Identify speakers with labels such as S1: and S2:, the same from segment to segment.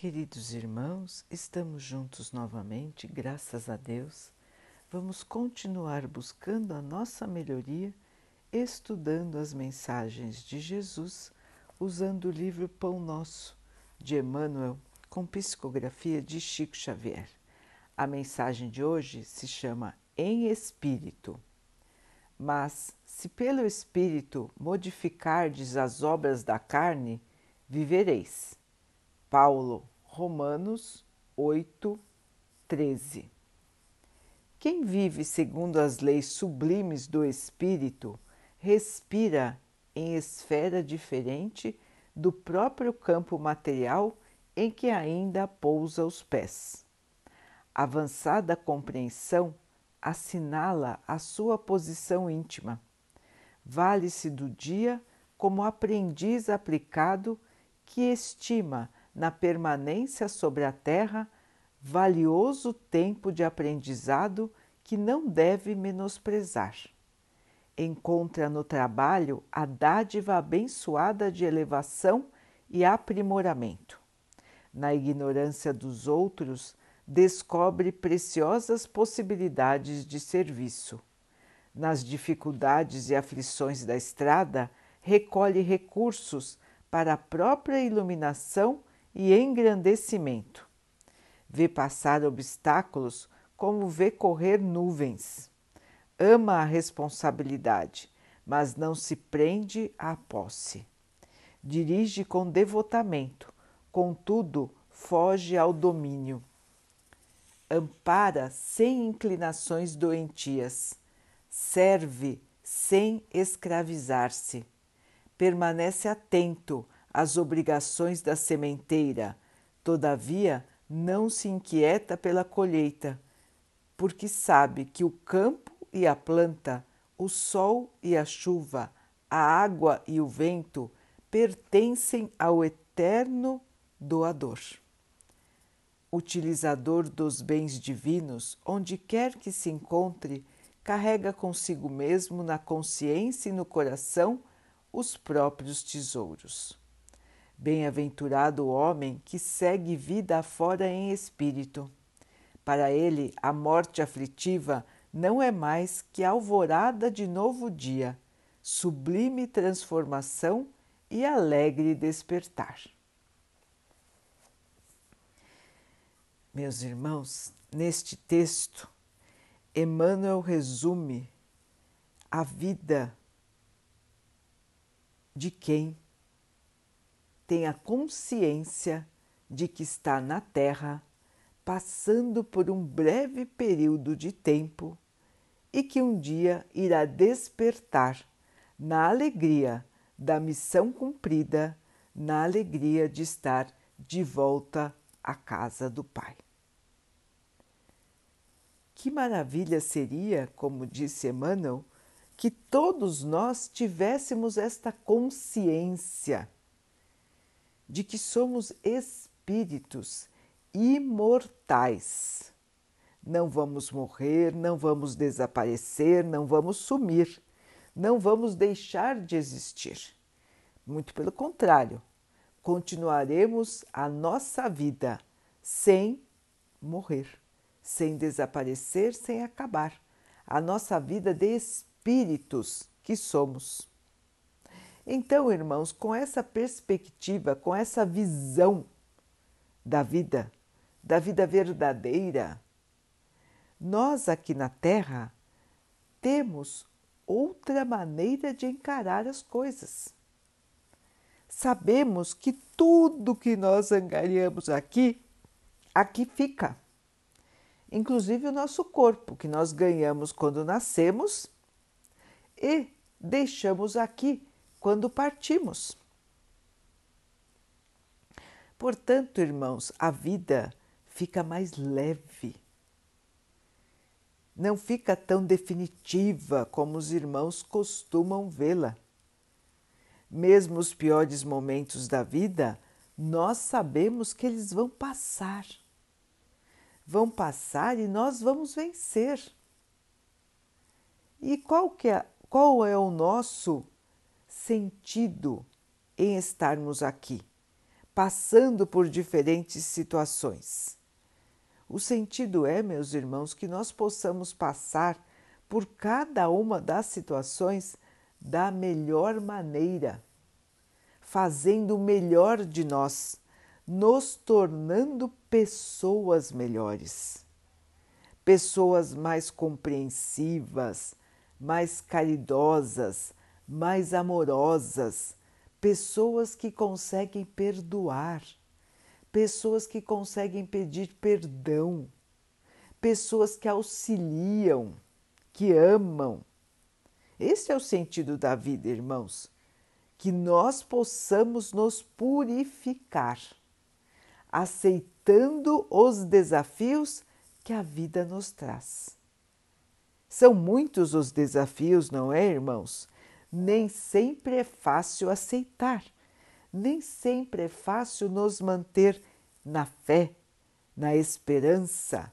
S1: Queridos irmãos, estamos juntos novamente, graças a Deus. Vamos continuar buscando a nossa melhoria, estudando as mensagens de Jesus, usando o livro Pão Nosso, de Emmanuel, com psicografia de Chico Xavier. A mensagem de hoje se chama Em Espírito. Mas, se pelo Espírito modificardes as obras da carne, vivereis. Paulo, Romanos 8, 13. Quem vive segundo as leis sublimes do Espírito respira em esfera diferente do próprio campo material em que ainda pousa os pés. Avançada compreensão assinala a sua posição íntima. Vale-se do dia como aprendiz aplicado que estima na permanência sobre a terra valioso tempo de aprendizado que não deve menosprezar. Encontra no trabalho a dádiva abençoada de elevação e aprimoramento. Na ignorância dos outros, descobre preciosas possibilidades de serviço. Nas dificuldades e aflições da estrada, recolhe recursos para a própria iluminação e engrandecimento. Vê passar obstáculos como vê correr nuvens. Ama a responsabilidade, mas não se prende à posse. Dirige com devotamento, contudo, foge ao domínio ampara sem inclinações doentias, serve sem escravizar-se, permanece atento às obrigações da sementeira, todavia não se inquieta pela colheita, porque sabe que o campo e a planta, o sol e a chuva, a água e o vento pertencem ao eterno doador utilizador dos bens divinos, onde quer que se encontre, carrega consigo mesmo na consciência e no coração os próprios tesouros. Bem-aventurado o homem que segue vida afora em espírito. Para ele, a morte aflitiva não é mais que alvorada de novo dia, sublime transformação e alegre despertar. Meus irmãos, neste texto, Emmanuel resume a vida de quem tem a consciência de que está na Terra passando por um breve período de tempo e que um dia irá despertar na alegria da missão cumprida, na alegria de estar de volta à casa do Pai. Que maravilha seria, como disse Emmanuel, que todos nós tivéssemos esta consciência de que somos espíritos imortais. Não vamos morrer, não vamos desaparecer, não vamos sumir, não vamos deixar de existir. Muito pelo contrário, continuaremos a nossa vida sem morrer sem desaparecer, sem acabar. A nossa vida de espíritos que somos. Então, irmãos, com essa perspectiva, com essa visão da vida, da vida verdadeira, nós aqui na Terra temos outra maneira de encarar as coisas. Sabemos que tudo que nós angariamos aqui, aqui fica inclusive o nosso corpo, que nós ganhamos quando nascemos e deixamos aqui quando partimos. Portanto, irmãos, a vida fica mais leve. Não fica tão definitiva como os irmãos costumam vê-la. Mesmo os piores momentos da vida, nós sabemos que eles vão passar vão passar e nós vamos vencer. E qual, que é, qual é o nosso sentido em estarmos aqui? passando por diferentes situações. O sentido é, meus irmãos, que nós possamos passar por cada uma das situações da melhor maneira, fazendo o melhor de nós, nos tornando pessoas melhores, pessoas mais compreensivas, mais caridosas, mais amorosas, pessoas que conseguem perdoar, pessoas que conseguem pedir perdão, pessoas que auxiliam, que amam. Esse é o sentido da vida, irmãos, que nós possamos nos purificar, aceitando os desafios que a vida nos traz. São muitos os desafios, não é, irmãos? Nem sempre é fácil aceitar, nem sempre é fácil nos manter na fé, na esperança.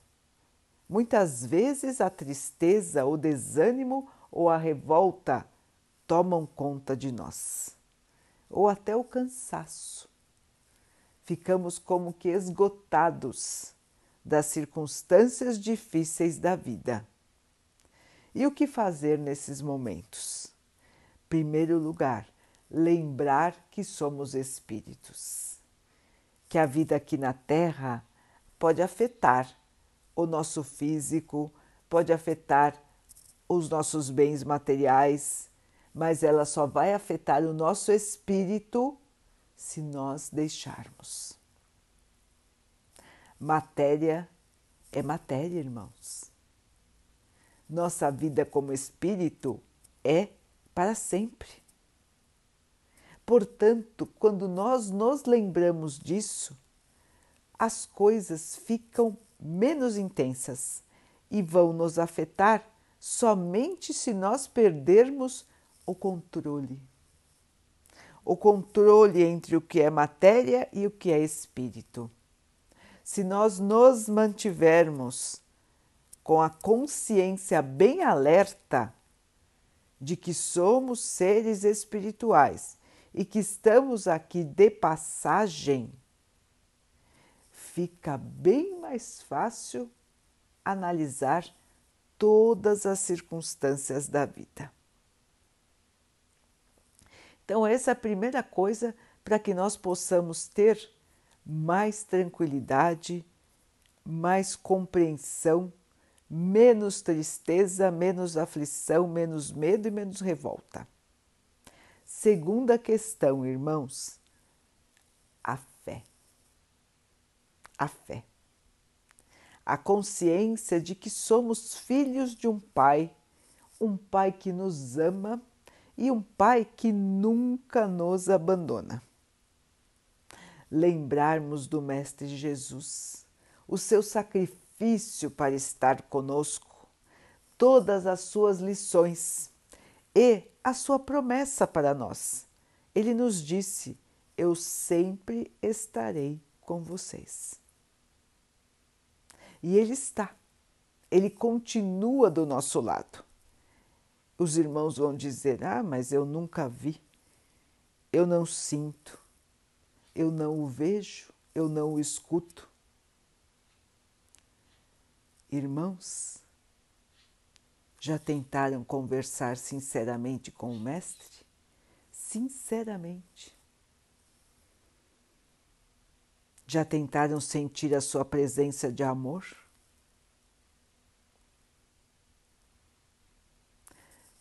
S1: Muitas vezes a tristeza, o desânimo ou a revolta tomam conta de nós, ou até o cansaço. Ficamos como que esgotados das circunstâncias difíceis da vida. E o que fazer nesses momentos? Primeiro lugar, lembrar que somos espíritos, que a vida aqui na Terra pode afetar o nosso físico, pode afetar os nossos bens materiais, mas ela só vai afetar o nosso espírito se nós deixarmos. Matéria é matéria, irmãos nossa vida como espírito é para sempre. Portanto, quando nós nos lembramos disso, as coisas ficam menos intensas e vão nos afetar somente se nós perdermos o controle. O controle entre o que é matéria e o que é espírito. Se nós nos mantivermos com a consciência bem alerta de que somos seres espirituais e que estamos aqui de passagem, fica bem mais fácil analisar todas as circunstâncias da vida. Então, essa é a primeira coisa para que nós possamos ter mais tranquilidade, mais compreensão menos tristeza, menos aflição, menos medo e menos revolta. Segunda questão, irmãos, a fé. A fé. A consciência de que somos filhos de um Pai, um Pai que nos ama e um Pai que nunca nos abandona. Lembrarmos do Mestre Jesus, o seu sacrifício sacrifício para estar conosco, todas as suas lições e a sua promessa para nós. Ele nos disse: Eu sempre estarei com vocês. E Ele está, Ele continua do nosso lado. Os irmãos vão dizer: Ah, mas eu nunca vi, eu não sinto, eu não o vejo, eu não o escuto. Irmãos, já tentaram conversar sinceramente com o Mestre? Sinceramente. Já tentaram sentir a sua presença de amor?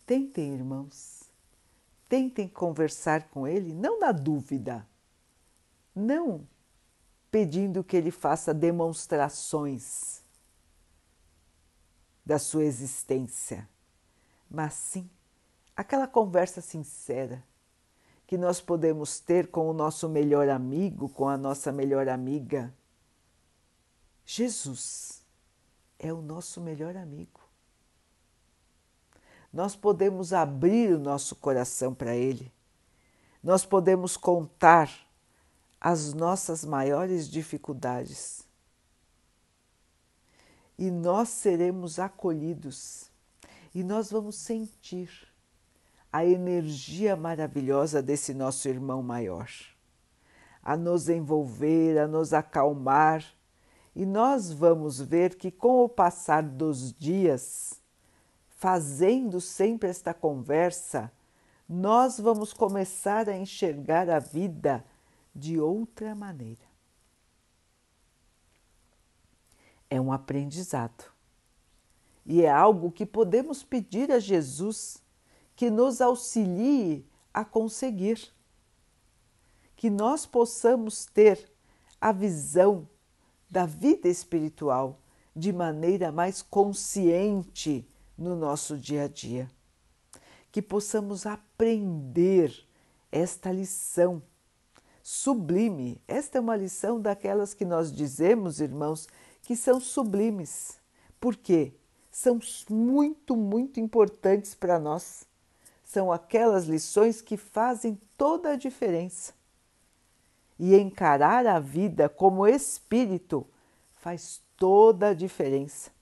S1: Tentem, irmãos, tentem conversar com ele, não na dúvida, não pedindo que ele faça demonstrações da sua existência, mas sim aquela conversa sincera que nós podemos ter com o nosso melhor amigo, com a nossa melhor amiga. Jesus é o nosso melhor amigo. Nós podemos abrir o nosso coração para Ele, nós podemos contar as nossas maiores dificuldades e nós seremos acolhidos e nós vamos sentir a energia maravilhosa desse nosso irmão maior, a nos envolver, a nos acalmar. E nós vamos ver que com o passar dos dias, fazendo sempre esta conversa, nós vamos começar a enxergar a vida de outra maneira. É um aprendizado. E é algo que podemos pedir a Jesus que nos auxilie a conseguir, que nós possamos ter a visão da vida espiritual de maneira mais consciente no nosso dia a dia, que possamos aprender esta lição sublime. Esta é uma lição daquelas que nós dizemos, irmãos, que são sublimes. Por quê? São muito, muito importantes para nós. São aquelas lições que fazem toda a diferença. E encarar a vida como espírito faz toda a diferença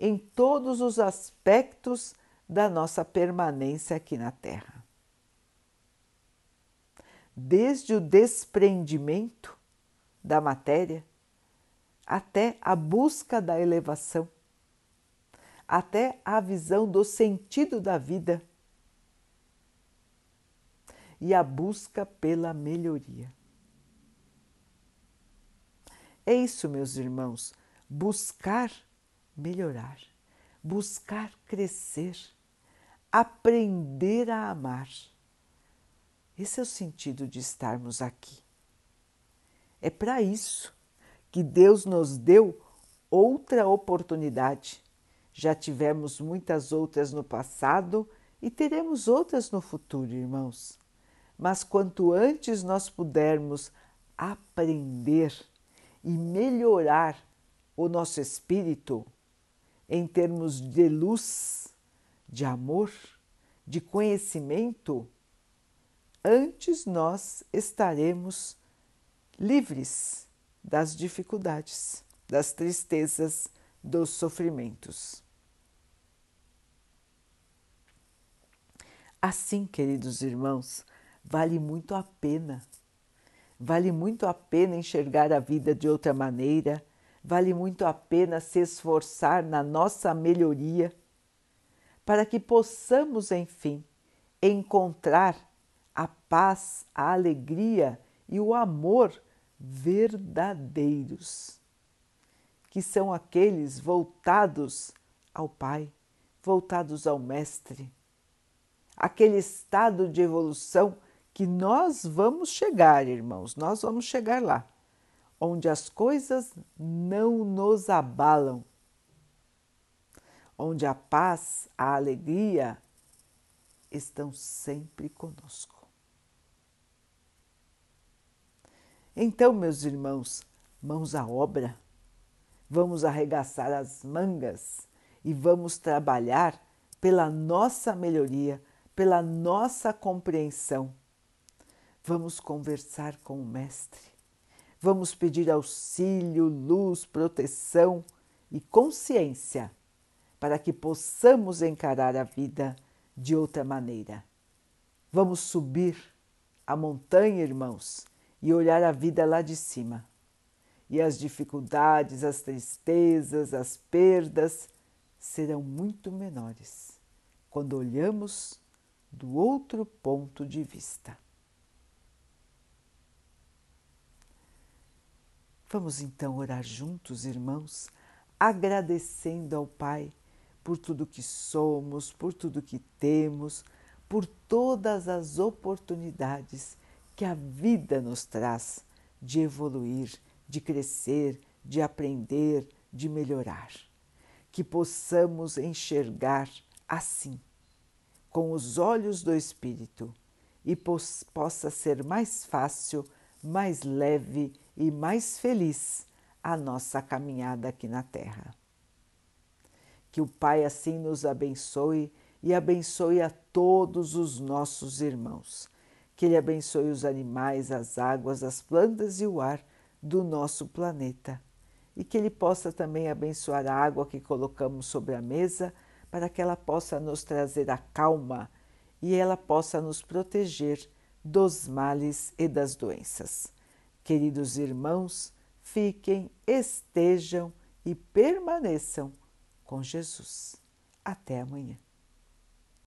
S1: em todos os aspectos da nossa permanência aqui na Terra. Desde o desprendimento da matéria até a busca da elevação, até a visão do sentido da vida e a busca pela melhoria. É isso, meus irmãos, buscar melhorar, buscar crescer, aprender a amar. Esse é o sentido de estarmos aqui. É para isso que Deus nos deu outra oportunidade. Já tivemos muitas outras no passado e teremos outras no futuro, irmãos. Mas quanto antes nós pudermos aprender e melhorar o nosso espírito em termos de luz, de amor, de conhecimento, antes nós estaremos livres das dificuldades, das tristezas, dos sofrimentos. Assim, queridos irmãos, vale muito a pena. Vale muito a pena enxergar a vida de outra maneira, vale muito a pena se esforçar na nossa melhoria, para que possamos, enfim, encontrar a paz, a alegria e o amor verdadeiros, que são aqueles voltados ao Pai, voltados ao Mestre, aquele estado de evolução que nós vamos chegar, irmãos, nós vamos chegar lá, onde as coisas não nos abalam, onde a paz, a alegria estão sempre conosco. Então, meus irmãos, mãos à obra, vamos arregaçar as mangas e vamos trabalhar pela nossa melhoria, pela nossa compreensão. Vamos conversar com o Mestre, vamos pedir auxílio, luz, proteção e consciência para que possamos encarar a vida de outra maneira. Vamos subir a montanha, irmãos, e olhar a vida lá de cima. E as dificuldades, as tristezas, as perdas serão muito menores quando olhamos do outro ponto de vista. Vamos então orar juntos, irmãos, agradecendo ao Pai por tudo que somos, por tudo que temos, por todas as oportunidades que a vida nos traz de evoluir, de crescer, de aprender, de melhorar. Que possamos enxergar assim, com os olhos do Espírito, e possa ser mais fácil, mais leve e mais feliz a nossa caminhada aqui na Terra. Que o Pai assim nos abençoe e abençoe a todos os nossos irmãos que Ele abençoe os animais, as águas, as plantas e o ar do nosso planeta. E que Ele possa também abençoar a água que colocamos sobre a mesa, para que ela possa nos trazer a calma e ela possa nos proteger dos males e das doenças. Queridos irmãos, fiquem, estejam e permaneçam com Jesus. Até amanhã.